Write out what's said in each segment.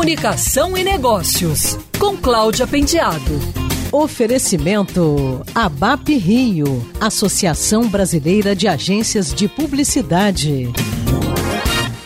Comunicação e Negócios, com Cláudia Penteado. Oferecimento ABAP Rio, Associação Brasileira de Agências de Publicidade.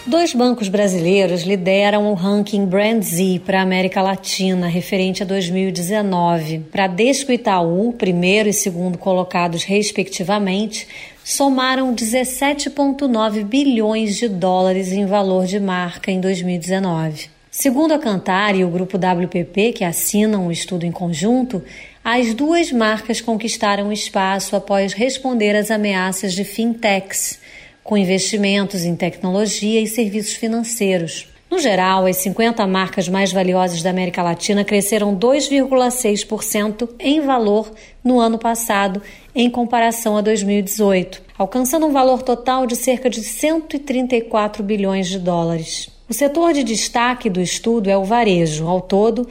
Dois bancos brasileiros lideram o ranking Brand Z para a América Latina, referente a 2019. Bradesco e Itaú, primeiro e segundo colocados respectivamente, somaram 17,9 bilhões de dólares em valor de marca em 2019. Segundo a Cantar e o grupo WPP, que assinam o estudo em conjunto, as duas marcas conquistaram espaço após responder às ameaças de fintechs com investimentos em tecnologia e serviços financeiros. No geral, as 50 marcas mais valiosas da América Latina cresceram 2,6% em valor no ano passado, em comparação a 2018, alcançando um valor total de cerca de 134 bilhões de dólares. O setor de destaque do estudo é o varejo. Ao todo,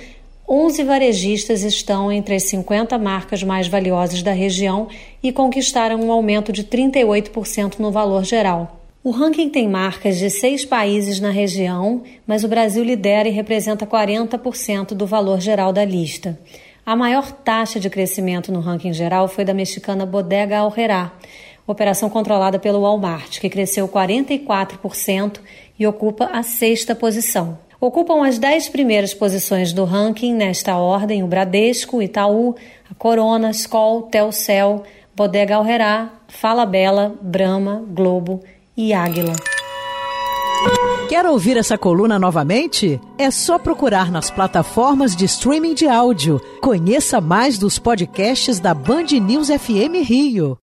11 varejistas estão entre as 50 marcas mais valiosas da região e conquistaram um aumento de 38% no valor geral. O ranking tem marcas de seis países na região, mas o Brasil lidera e representa 40% do valor geral da lista. A maior taxa de crescimento no ranking geral foi da mexicana Bodega Aurrerá, operação controlada pelo Walmart, que cresceu 44% e ocupa a sexta posição. Ocupam as dez primeiras posições do ranking nesta ordem o Bradesco, Itaú, a Corona, Skol, Telcel, Bodega Alherá, Fala Bela, Brahma, Globo e Águila. Quer ouvir essa coluna novamente? É só procurar nas plataformas de streaming de áudio. Conheça mais dos podcasts da Band News FM Rio.